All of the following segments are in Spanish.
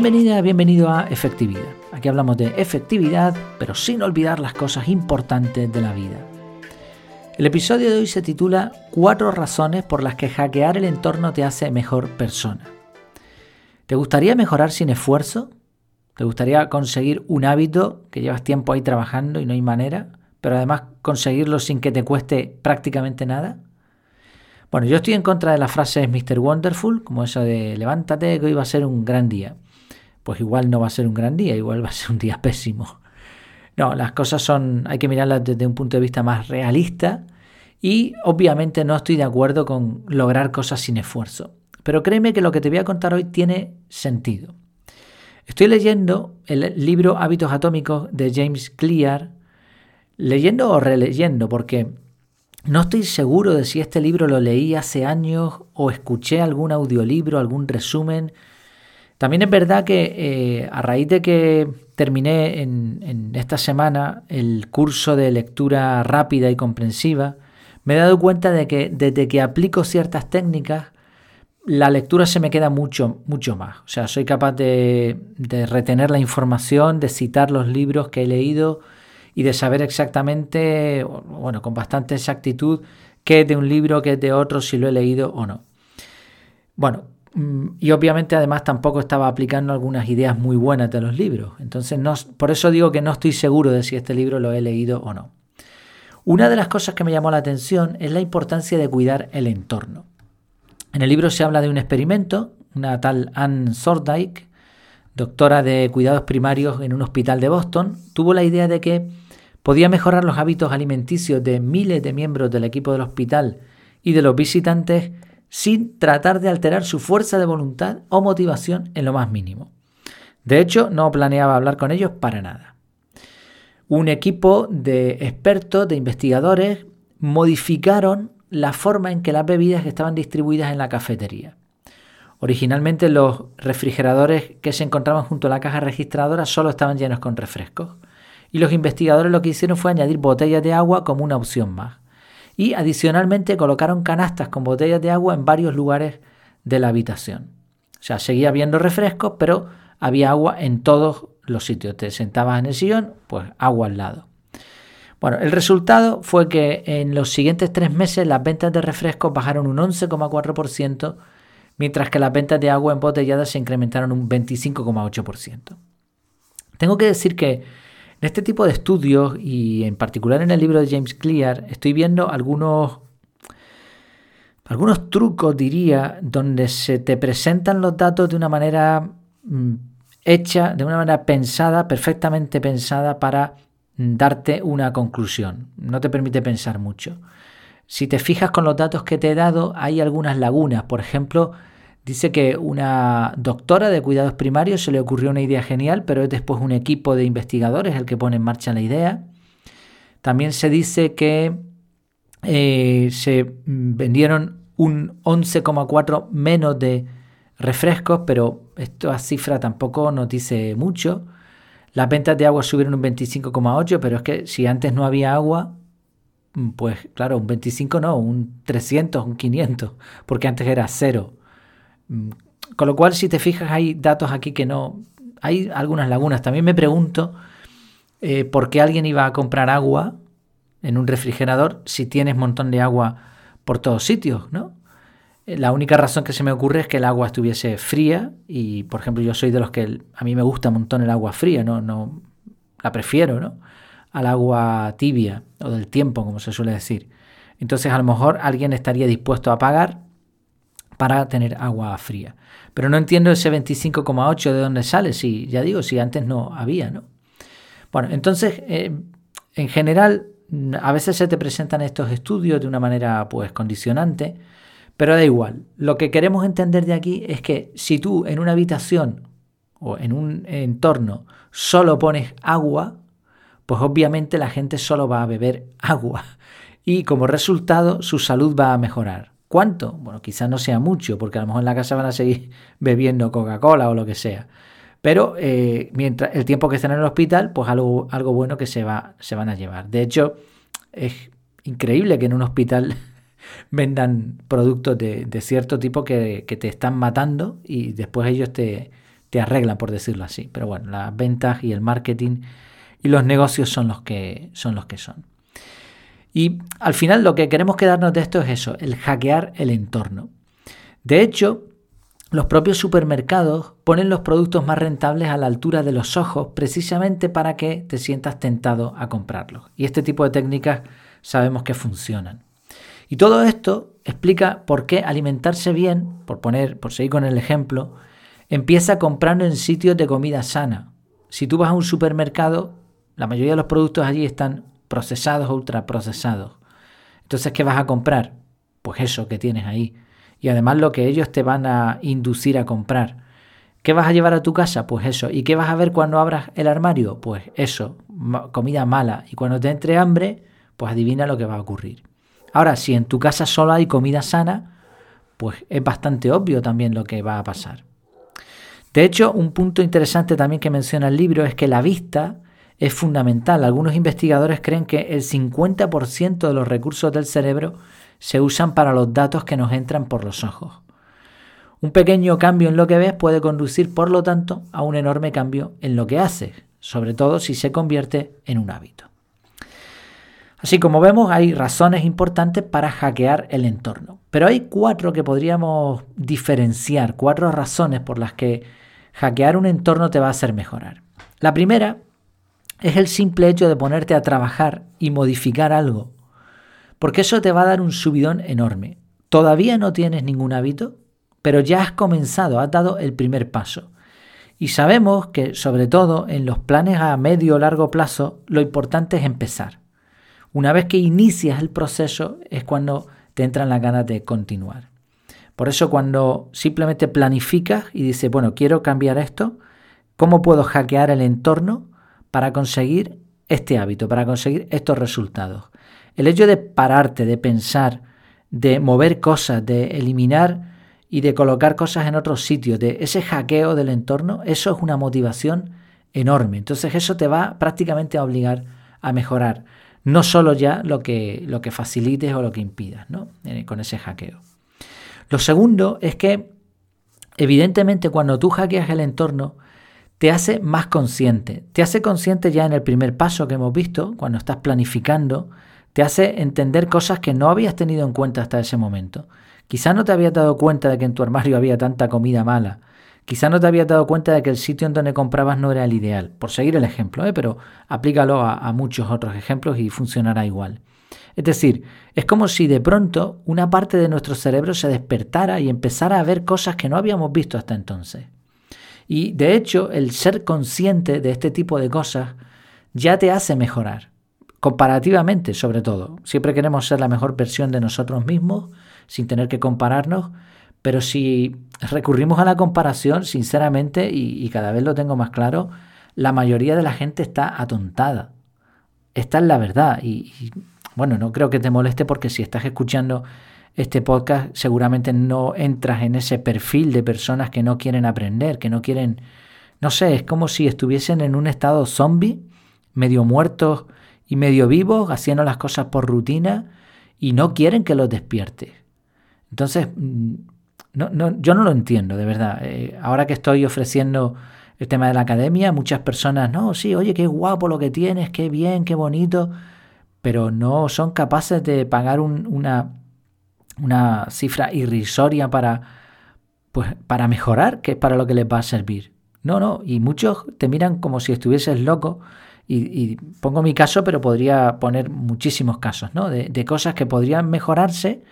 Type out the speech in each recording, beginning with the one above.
Bienvenida, bienvenido a Efectividad. Aquí hablamos de efectividad, pero sin olvidar las cosas importantes de la vida. El episodio de hoy se titula Cuatro razones por las que hackear el entorno te hace mejor persona. ¿Te gustaría mejorar sin esfuerzo? ¿Te gustaría conseguir un hábito que llevas tiempo ahí trabajando y no hay manera, pero además conseguirlo sin que te cueste prácticamente nada? Bueno, yo estoy en contra de las frases Mr. Wonderful, como eso de levántate que hoy va a ser un gran día. Pues igual no va a ser un gran día, igual va a ser un día pésimo. No, las cosas son, hay que mirarlas desde un punto de vista más realista y obviamente no estoy de acuerdo con lograr cosas sin esfuerzo. Pero créeme que lo que te voy a contar hoy tiene sentido. Estoy leyendo el libro Hábitos Atómicos de James Clear, leyendo o releyendo, porque no estoy seguro de si este libro lo leí hace años o escuché algún audiolibro, algún resumen. También es verdad que eh, a raíz de que terminé en, esta semana el curso de lectura rápida y comprensiva, me he dado cuenta de que desde que aplico ciertas técnicas, la lectura se me queda mucho, mucho más. O sea, soy capaz de, de retener la información, de citar los libros que he leído y de saber exactamente, bueno, con bastante exactitud, qué es de un libro, qué es de otro, si lo he leído o no. Bueno, y obviamente además tampoco estaba aplicando algunas ideas muy buenas de los libros. Entonces, no, por eso digo que no estoy seguro de si este libro lo he leído o no. Una de las cosas que me llamó la atención es la importancia de cuidar el entorno. En el libro se habla de un experimento, una tal Anne Sordyke, doctora de cuidados primarios en un hospital de Boston, tuvo la idea de que podía mejorar los hábitos alimenticios de miles de miembros del equipo del hospital y de los visitantes sin tratar de alterar su fuerza de voluntad o motivación en lo más mínimo. De hecho, no planeaba hablar con ellos para nada. Un equipo de expertos, de investigadores, modificaron la forma en que las bebidas estaban distribuidas en la cafetería. Originalmente los refrigeradores que se encontraban junto a la caja registradora solo estaban llenos con refrescos y los investigadores lo que hicieron fue añadir botellas de agua como una opción más. Y adicionalmente colocaron canastas con botellas de agua en varios lugares de la habitación. O sea, seguía habiendo refrescos, pero había agua en todos los sitios. Te sentabas en el sillón, pues agua al lado. Bueno, el resultado fue que en los siguientes tres meses las ventas de refrescos bajaron un 11,4%, mientras que las ventas de agua embotellada se incrementaron un 25,8%. Tengo que decir que en este tipo de estudios y en particular en el libro de James Clear estoy viendo algunos algunos trucos, diría, donde se te presentan los datos de una manera mm, hecha, de una manera pensada, perfectamente pensada para mm, darte una conclusión. No te permite pensar mucho. Si te fijas con los datos que te he dado, hay algunas lagunas. Por ejemplo, Dice que una doctora de cuidados primarios se le ocurrió una idea genial, pero es después un equipo de investigadores el que pone en marcha la idea. También se dice que eh, se vendieron un 11,4 menos de refrescos, pero esta cifra tampoco nos dice mucho. Las ventas de agua subieron un 25,8, pero es que si antes no había agua, pues claro, un 25 no, un 300, un 500, porque antes era cero. Mm, con lo cual, si te fijas, hay datos aquí que no... Hay algunas lagunas. También me pregunto eh, por qué alguien iba a comprar agua en un refrigerador si tienes montón de agua por todos sitios, ¿no? Eh, la única razón que se me ocurre es que el agua estuviese fría y, por ejemplo, yo soy de los que a mí me gusta un montón el agua fría, no, no la prefiero, ¿no? Al agua tibia o del tiempo, como se suele decir. Entonces, a lo mejor alguien estaría dispuesto a pagar para tener agua fría. Pero no entiendo ese 25,8 de dónde sale, si ya digo, si antes no había, ¿no? Bueno, entonces, eh, en general, a veces se te presentan estos estudios de una manera pues condicionante, pero da igual. Lo que queremos entender de aquí es que si tú en una habitación o en un entorno solo pones agua, pues obviamente la gente solo va a beber agua y como resultado su salud va a mejorar. ¿Cuánto? Bueno, quizás no sea mucho, porque a lo mejor en la casa van a seguir bebiendo Coca-Cola o lo que sea. Pero eh, mientras el tiempo que estén en el hospital, pues algo, algo bueno que se, va, se van a llevar. De hecho, es increíble que en un hospital vendan productos de, cierto tipo que, te están matando y después ellos te, te arreglan, por decirlo así. Pero bueno, las ventas y el marketing y los negocios son los que son. Los que son. Y al final lo que queremos quedarnos de esto es eso, el hackear el entorno. De hecho, los propios supermercados ponen los productos más rentables a la altura de los ojos precisamente para que te sientas tentado a comprarlos. Y este tipo de técnicas sabemos que funcionan. Y todo esto explica por qué alimentarse bien, por poner, por seguir con el ejemplo, empieza comprando en sitios de comida sana. Si tú vas a un supermercado, la mayoría de los productos allí están procesados ultraprocesados. Entonces, ¿qué vas a comprar? Pues eso que tienes ahí. Y además lo que ellos te van a inducir a comprar. ¿Qué vas a llevar a tu casa? Pues eso. ¿Y qué vas a ver cuando abras el armario? Pues eso, comida mala. Y cuando te entre hambre, pues adivina lo que va a ocurrir. Ahora, si en tu casa solo hay comida sana, pues es bastante obvio también lo que va a pasar. De hecho, un punto interesante también que menciona el libro es que la vista es fundamental. Algunos investigadores creen que el 50% de los recursos del cerebro se usan para los datos que nos entran por los ojos. Un pequeño cambio en lo que ves puede conducir, por lo tanto, a un enorme cambio en lo que haces, sobre todo si se convierte en un hábito. Así como vemos, hay razones importantes para hackear el entorno, pero hay cuatro que podríamos diferenciar, cuatro razones por las que hackear un entorno te va a hacer mejorar. La primera es el simple hecho de ponerte a trabajar y modificar algo, porque eso te va a dar un subidón enorme. Todavía no tienes ningún hábito, pero ya has comenzado, has dado el primer paso. Y sabemos que, sobre todo en los planes a medio o largo plazo, lo importante es empezar. Una vez que inicias el proceso es cuando te entran las ganas de continuar. Por eso cuando simplemente planificas y dices, bueno, quiero cambiar esto, ¿cómo puedo hackear el entorno? Para conseguir este hábito, para conseguir estos resultados. El hecho de pararte, de pensar, de mover cosas, de eliminar y de colocar cosas en otros sitios, de ese hackeo del entorno, eso es una motivación enorme. Entonces eso te va prácticamente a obligar a mejorar, no solo ya lo que, lo que facilites o lo que impidas ¿no? Eh, con ese hackeo. Lo segundo es que, evidentemente, cuando tú hackeas el entorno, te hace más consciente. Te hace consciente ya en el primer paso que hemos visto, cuando estás planificando, te hace entender cosas que no habías tenido en cuenta hasta ese momento. Quizás no te habías dado cuenta de que en tu armario había tanta comida mala. Quizás no te habías dado cuenta de que el sitio en donde comprabas no era el ideal. Por seguir el ejemplo, ¿eh? pero aplícalo a, a muchos otros ejemplos y funcionará igual. Es decir, es como si de pronto una parte de nuestro cerebro se despertara y empezara a ver cosas que no habíamos visto hasta entonces. Y de hecho, el ser consciente de este tipo de cosas ya te hace mejorar, comparativamente sobre todo. Siempre queremos ser la mejor versión de nosotros mismos sin tener que compararnos, pero si recurrimos a la comparación, sinceramente, y, cada vez lo tengo más claro, la mayoría de la gente está atontada. Esta es la verdad. y bueno, no creo que te moleste porque si estás escuchando este podcast, seguramente no entras en ese perfil de personas que no quieren aprender, que no quieren, no sé, es como si estuviesen en un estado zombie, medio muertos y medio vivos, haciendo las cosas por rutina y no quieren que los despiertes. Entonces, mm, no, no, yo no lo entiendo, de verdad. Eh, ahora que estoy ofreciendo el tema de la academia, muchas personas, no, sí, oye, qué guapo lo que tienes, qué bien, qué bonito, pero no son capaces de pagar una una cifra irrisoria para, pues, para mejorar, que es para lo que les va a servir. No, no, y muchos te miran como si estuvieses loco. Y, pongo mi caso, pero podría poner muchísimos casos, ¿no? De, cosas que podrían mejorarse,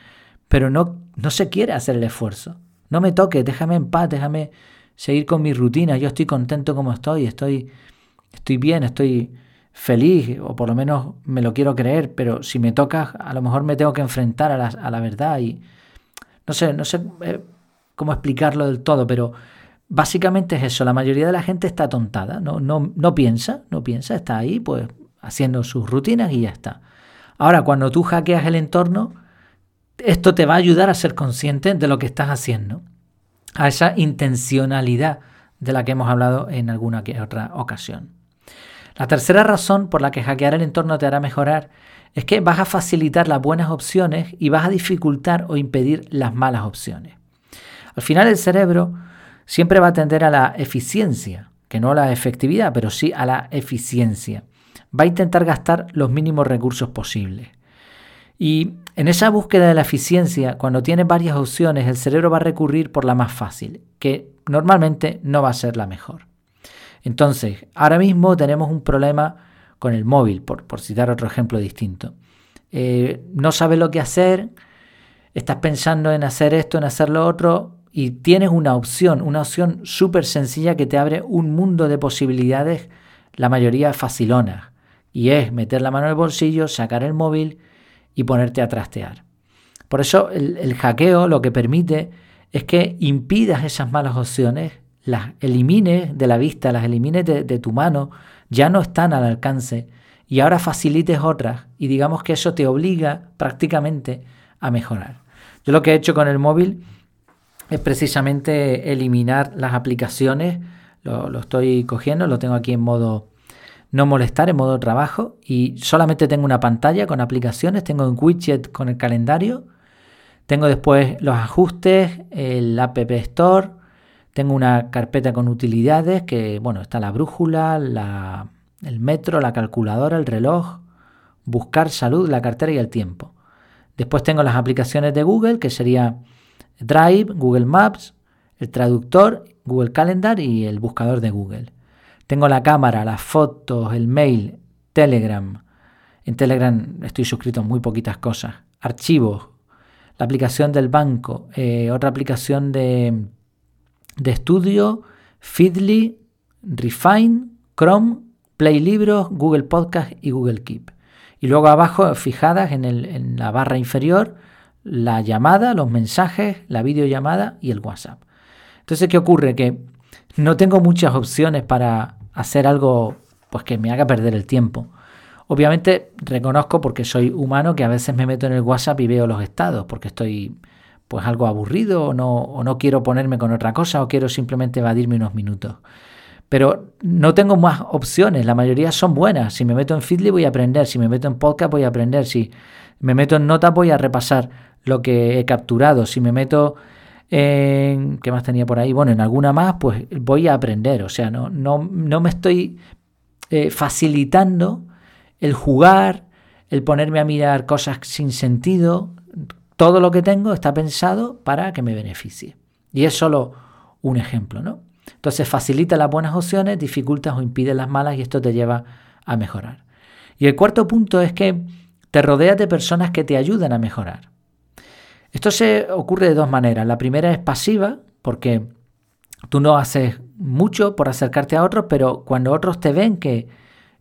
pero no, no se quiere hacer el esfuerzo. No me toques, déjame en paz, déjame seguir con mi rutina. Yo estoy contento como estoy, estoy, estoy bien, estoy, feliz, o por lo menos me lo quiero creer, pero si me toca, a lo mejor me tengo que enfrentar a la, a la verdad y no sé, no sé eh, cómo explicarlo del todo, pero básicamente es eso, la mayoría de la gente está tontada, no, no, no piensa, no piensa, está ahí pues haciendo sus rutinas y ya está. Ahora, cuando tú hackeas el entorno, esto te va a ayudar a ser consciente de lo que estás haciendo, a esa intencionalidad de la que hemos hablado en alguna que otra ocasión. La tercera razón por la que hackear el entorno te hará mejorar es que vas a facilitar las buenas opciones y vas a dificultar o impedir las malas opciones. Al final el cerebro siempre va a tender a la eficiencia, que no a la efectividad, pero sí a la eficiencia. Va a intentar gastar los mínimos recursos posibles. Y en esa búsqueda de la eficiencia, cuando tiene varias opciones, el cerebro va a recurrir por la más fácil, que normalmente no va a ser la mejor. Entonces, ahora mismo tenemos un problema con el móvil, por, citar otro ejemplo distinto. Eh, no sabes lo que hacer, estás pensando en hacer esto, en hacer lo otro, y tienes una opción, una opción súper sencilla que te abre un mundo de posibilidades, la mayoría facilonas, y es meter la mano en el bolsillo, sacar el móvil y ponerte a trastear. Por eso el, hackeo lo que permite es que impidas esas malas opciones, las elimines de la vista, las elimines de, tu mano, ya no están al alcance. Y ahora facilites otras y digamos que eso te obliga prácticamente a mejorar. Yo lo que he hecho con el móvil es precisamente eliminar las aplicaciones, lo, lo estoy cogiendo, lo tengo aquí en modo no molestar en modo trabajo. Y solamente tengo una pantalla con aplicaciones, tengo un widget con el calendario, tengo después los ajustes, el App Store, tengo una carpeta con utilidades que, bueno, está la brújula, el metro, la calculadora, el reloj, buscar salud, la cartera y el tiempo. Después tengo las aplicaciones de Google, que sería Drive, Google Maps, el traductor, Google Calendar y el buscador de Google. Tengo la cámara, las fotos, el mail, Telegram. En Telegram estoy suscrito a muy poquitas cosas. Archivos, la aplicación del banco, eh, otra aplicación de, de estudio, Feedly, Refine, Chrome, Play Libros, Google Podcast y Google Keep. Y luego abajo, fijadas en, en la barra inferior, la llamada, los mensajes, la videollamada y el WhatsApp. Entonces, ¿qué ocurre? Que no tengo muchas opciones para hacer algo pues que me haga perder el tiempo. Obviamente reconozco porque soy humano que a veces me meto en el WhatsApp y veo los estados porque estoy pues algo aburrido o no, o no quiero ponerme con otra cosa o quiero simplemente evadirme unos minutos. Pero no tengo más opciones, la mayoría son buenas. Si me meto en Feedly voy a aprender, si me meto en podcast voy a aprender, si me meto en notas voy a repasar lo que he capturado, si me meto ¿Qué más tenía por ahí? Bueno, en alguna más, pues voy a aprender. O sea, no, no, no me estoy eh, facilitando el jugar, el ponerme a mirar cosas sin sentido. Todo lo que tengo está pensado para que me beneficie. Y es solo un ejemplo, ¿no? Entonces facilita las buenas opciones, dificultas o impide las malas y esto te lleva a mejorar. Y el cuarto punto es que te rodeas de personas que te ayudan a mejorar. Esto se ocurre de dos maneras. La primera es pasiva, porque tú no haces mucho por acercarte a otros, pero cuando otros te ven que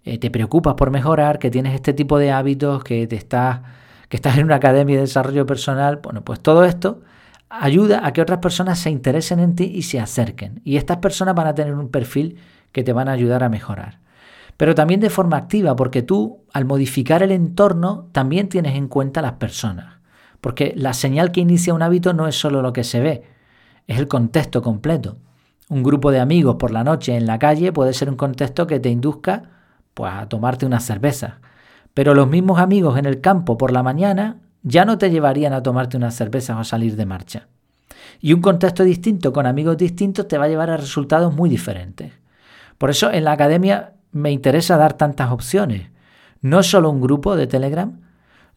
eh, te preocupas por mejorar, que tienes este tipo de hábitos, que te estás, que estás en una academia de desarrollo personal, bueno, pues todo esto ayuda a que otras personas se interesen en ti y se acerquen. Y estas personas van a tener un perfil que te van a ayudar a mejorar. Pero también de forma activa, porque tú al modificar el entorno también tienes en cuenta las personas. Porque la señal que inicia un hábito no es solo lo que se ve, es el contexto completo. Un grupo de amigos por la noche en la calle puede ser un contexto que te induzca pues, a tomarte una cerveza. Pero los mismos amigos en el campo por la mañana ya no te llevarían a tomarte unas cervezas o salir de marcha. Y un contexto distinto con amigos distintos te va a llevar a resultados muy diferentes. Por eso en la academia me interesa dar tantas opciones. No solo un grupo de Telegram,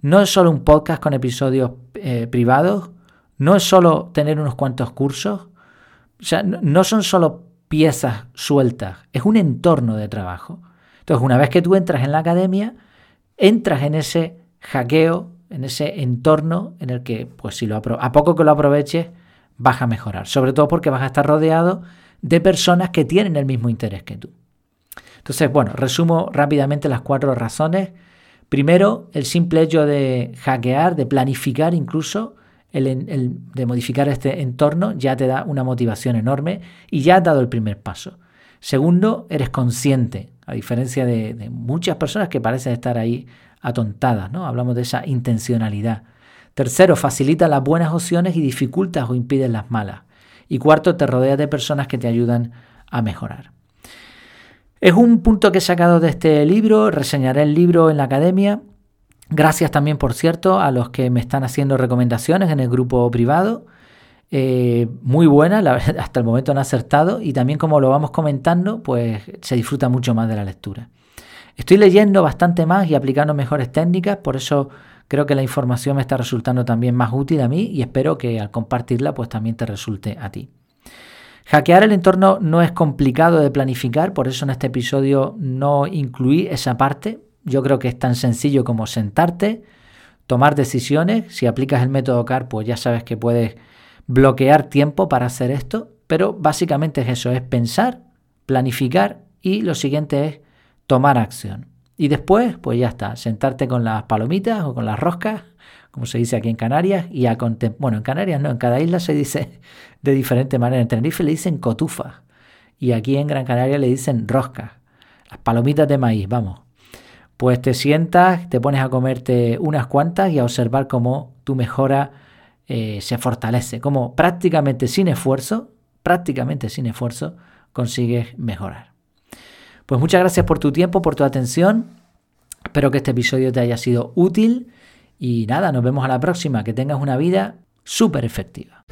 no es solo un podcast con episodios eh, privados, no es solo tener unos cuantos cursos, o sea, no son solo piezas sueltas, es un entorno de trabajo. Entonces, una vez que tú entras en la academia, entras en ese hackeo, en ese entorno en el que, pues si lo a poco que lo aproveches, vas a mejorar. Sobre todo porque vas a estar rodeado de personas que tienen el mismo interés que tú. Entonces, bueno, resumo rápidamente las cuatro razones Primero, el simple hecho de hackear, de planificar incluso, el, de modificar este entorno, ya te da una motivación enorme y ya has dado el primer paso. Segundo, eres consciente, a diferencia de, muchas personas que parecen estar ahí atontadas, ¿no? Hablamos de esa intencionalidad. Tercero, facilita las buenas opciones y dificultas o impides las malas. Y cuarto, te rodeas de personas que te ayudan a mejorar. Es un punto que he sacado de este libro, reseñaré el libro en la academia. Gracias también, por cierto, a los que me están haciendo recomendaciones en el grupo privado. Eh, muy buena, hasta el momento han acertado y también como lo vamos comentando, pues se disfruta mucho más de la lectura. Estoy leyendo bastante más y aplicando mejores técnicas, por eso creo que la información me está resultando también más útil a mí y espero que al compartirla pues también te resulte a ti. Hackear el entorno no es complicado de planificar, por eso en este episodio no incluí esa parte. Yo creo que es tan sencillo como sentarte, tomar decisiones. Si aplicas el método CAR, pues ya sabes que puedes bloquear tiempo para hacer esto, pero básicamente es eso, es pensar, planificar y lo siguiente es tomar acción. Y después, pues ya está, sentarte con las palomitas o con las roscas como se dice aquí en Canarias, y a bueno, en Canarias no, en cada isla se dice de diferente manera. En Tenerife le dicen cotufa y aquí en Gran Canaria le dicen roscas, las palomitas de maíz, vamos. Pues te sientas, te pones a comerte unas cuantas y a observar cómo tu mejora eh, se fortalece, cómo prácticamente sin esfuerzo, prácticamente sin esfuerzo, consigues mejorar. Pues muchas gracias por tu tiempo, por tu atención. Espero que este episodio te haya sido útil y nada, nos vemos a la próxima. Que tengas una vida súper efectiva.